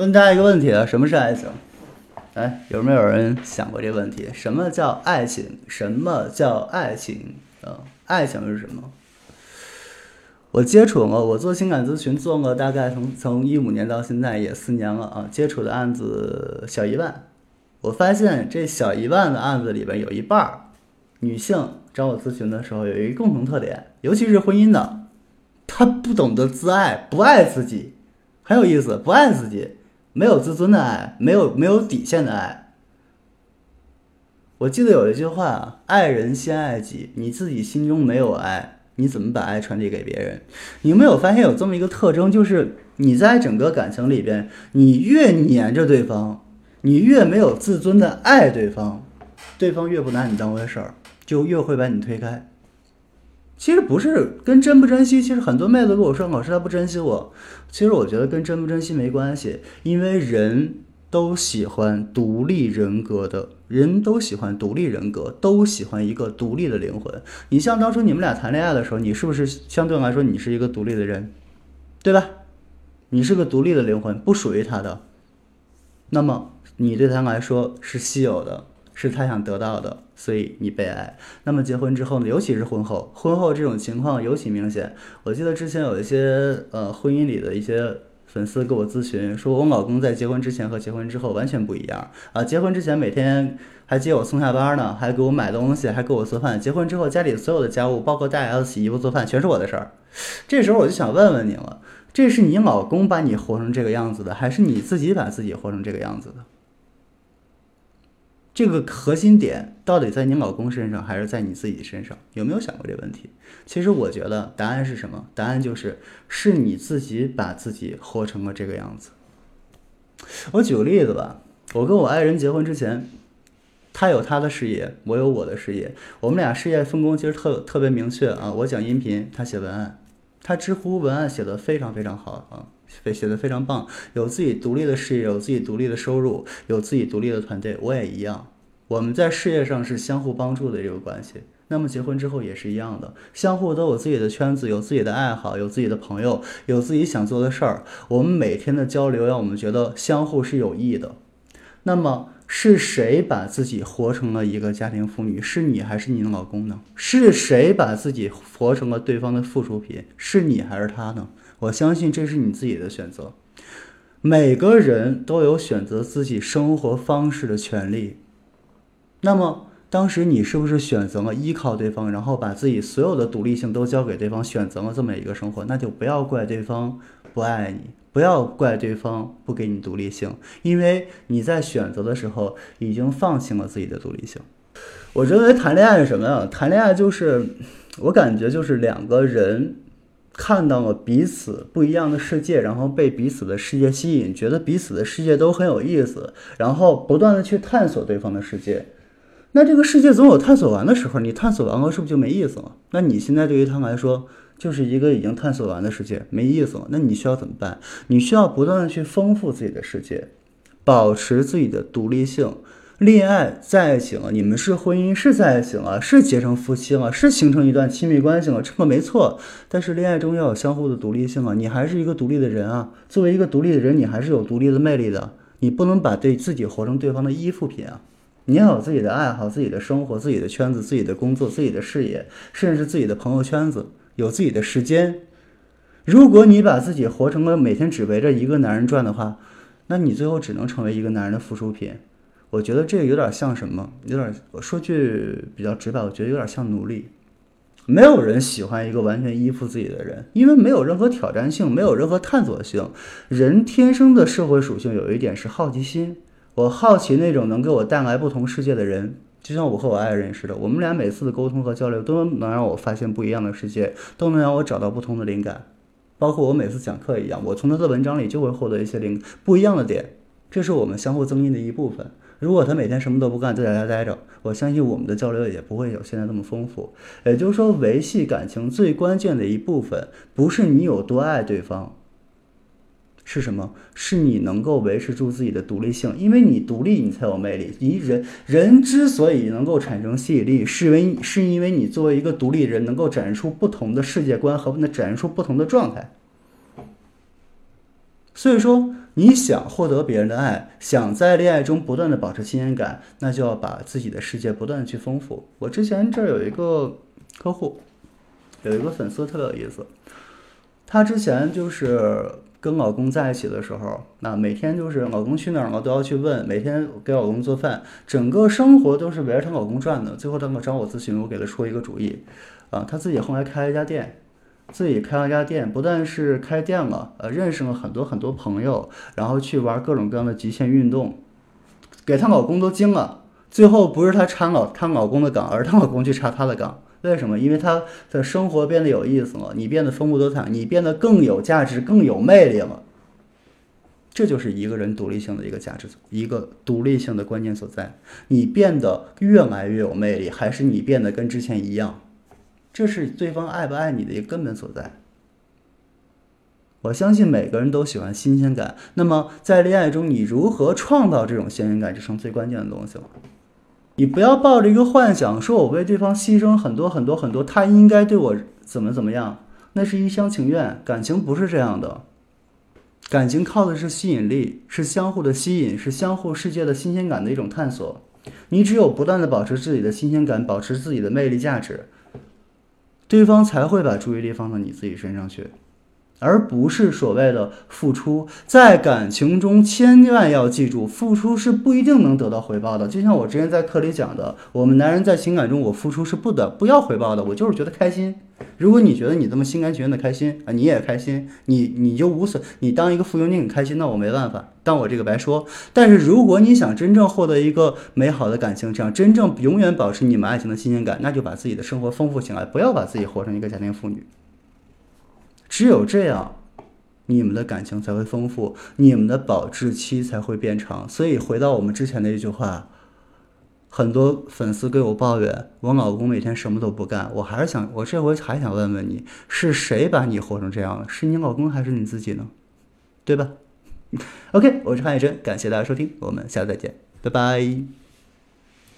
问大家一个问题啊，什么是爱情？哎，有没有人想过这个问题？什么叫爱情？什么叫爱情？啊，爱情是什么？我接触过，我做情感咨询做过，大概从从一五年到现在也四年了啊，接触的案子小一万。我发现这小一万的案子里边有一半儿女性找我咨询的时候有一个共同特点，尤其是婚姻的，她不懂得自爱，不爱自己，很有意思，不爱自己。没有自尊的爱，没有没有底线的爱。我记得有一句话，“爱人先爱己”，你自己心中没有爱，你怎么把爱传递给别人？你有没有发现有这么一个特征，就是你在整个感情里边，你越黏着对方，你越没有自尊的爱对方，对方越不拿你当回事儿，就越会把你推开。其实不是跟珍不珍惜，其实很多妹子跟我说老师她不珍惜我，其实我觉得跟珍不珍惜没关系，因为人都喜欢独立人格的人都喜欢独立人格，都喜欢一个独立的灵魂。你像当初你们俩谈恋爱的时候，你是不是相对来说你是一个独立的人，对吧？你是个独立的灵魂，不属于他的，那么你对他来说是稀有的。是他想得到的，所以你被爱。那么结婚之后呢？尤其是婚后，婚后这种情况尤其明显。我记得之前有一些呃婚姻里的一些粉丝给我咨询，说我老公在结婚之前和结婚之后完全不一样啊。结婚之前每天还接我送下班呢，还给我买东西，还给我做饭。结婚之后家里所有的家务，包括带孩子、洗衣服、做饭，全是我的事儿。这时候我就想问问你了，这是你老公把你活成这个样子的，还是你自己把自己活成这个样子的？这个核心点到底在你老公身上，还是在你自己身上？有没有想过这个问题？其实我觉得答案是什么？答案就是是你自己把自己活成了这个样子。我举个例子吧，我跟我爱人结婚之前，他有他的事业，我有我的事业，我们俩事业分工其实特特别明确啊。我讲音频，他写文案，他知乎文案写的非常非常好啊，写的非常棒，有自己独立的事业，有自己独立的收入，有自己独立的团队，我也一样。我们在事业上是相互帮助的这个关系，那么结婚之后也是一样的，相互都有自己的圈子，有自己的爱好，有自己的朋友，有自己想做的事儿。我们每天的交流让我们觉得相互是有益的。那么是谁把自己活成了一个家庭妇女？是你还是你的老公呢？是谁把自己活成了对方的附属品？是你还是他呢？我相信这是你自己的选择。每个人都有选择自己生活方式的权利。那么当时你是不是选择了依靠对方，然后把自己所有的独立性都交给对方，选择了这么一个生活？那就不要怪对方不爱你，不要怪对方不给你独立性，因为你在选择的时候已经放弃了自己的独立性。我认为谈恋爱是什么呀？谈恋爱就是我感觉就是两个人看到了彼此不一样的世界，然后被彼此的世界吸引，觉得彼此的世界都很有意思，然后不断的去探索对方的世界。那这个世界总有探索完的时候，你探索完了是不是就没意思了？那你现在对于他们来说就是一个已经探索完的世界，没意思了。那你需要怎么办？你需要不断的去丰富自己的世界，保持自己的独立性。恋爱在一起了，你们是婚姻是在一起了，是结成夫妻了，是形成一段亲密关系了，这个没错。但是恋爱中要有相互的独立性啊，你还是一个独立的人啊。作为一个独立的人，你还是有独立的魅力的，你不能把对自己活成对方的依附品啊。你要有自己的爱好、自己的生活、自己的圈子、自己的工作、自己的事业，甚至自己的朋友圈子，有自己的时间。如果你把自己活成了每天只围着一个男人转的话，那你最后只能成为一个男人的附属品。我觉得这个有点像什么？有点我说句比较直白，我觉得有点像奴隶。没有人喜欢一个完全依附自己的人，因为没有任何挑战性，没有任何探索性。人天生的社会属性有一点是好奇心。我好奇那种能给我带来不同世界的人，就像我和我爱人似的。我们俩每次的沟通和交流都能让我发现不一样的世界，都能让我找到不同的灵感。包括我每次讲课一样，我从他的文章里就会获得一些灵不一样的点。这是我们相互增益的一部分。如果他每天什么都不干就，在家待着，我相信我们的交流也不会有现在那么丰富。也就是说，维系感情最关键的一部分，不是你有多爱对方。是什么？是你能够维持住自己的独立性，因为你独立，你才有魅力。你人人之所以能够产生吸引力，是因为是因为你作为一个独立人，能够展示出不同的世界观和那展示出不同的状态。所以说，你想获得别人的爱，想在恋爱中不断的保持新鲜感，那就要把自己的世界不断的去丰富。我之前这儿有一个客户，有一个粉丝特别有意思，她之前就是跟老公在一起的时候，那每天就是老公去哪儿了都要去问，每天给老公做饭，整个生活都是围着她老公转的。最后他们找我咨询，我给她出一个主意，啊，她自己后来开了一家店。自己开了家店，不但是开店了，呃，认识了很多很多朋友，然后去玩各种各样的极限运动，给她老公都惊了。最后不是她插老她老公的岗，而她老公去插她的岗。为什么？因为她的生活变得有意思了，你变得丰富多彩，你变得更有价值、更有魅力了。这就是一个人独立性的一个价值，一个独立性的关键所在。你变得越来越有魅力，还是你变得跟之前一样？这是对方爱不爱你的一个根本所在。我相信每个人都喜欢新鲜感。那么在恋爱中，你如何创造这种新鲜感，就成最关键的东西了。你不要抱着一个幻想，说我为对方牺牲很多很多很多，他应该对我怎么怎么样，那是一厢情愿。感情不是这样的，感情靠的是吸引力，是相互的吸引，是相互世界的新鲜感的一种探索。你只有不断的保持自己的新鲜感，保持自己的魅力价值。对方才会把注意力放到你自己身上去，而不是所谓的付出。在感情中，千万要记住，付出是不一定能得到回报的。就像我之前在课里讲的，我们男人在情感中，我付出是不得不要回报的，我就是觉得开心。如果你觉得你这么心甘情愿的开心啊，你也开心，你你就无损，你当一个附庸，你很开心，那我没办法，当我这个白说。但是如果你想真正获得一个美好的感情，想真正永远保持你们爱情的新鲜感，那就把自己的生活丰富起来，不要把自己活成一个家庭妇女。只有这样，你们的感情才会丰富，你们的保质期才会变长。所以回到我们之前的一句话。很多粉丝给我抱怨，我老公每天什么都不干。我还是想，我这回还想问问你，是谁把你活成这样？是你老公还是你自己呢？对吧？OK，我是韩野真，感谢大家收听，我们下次再见，拜拜。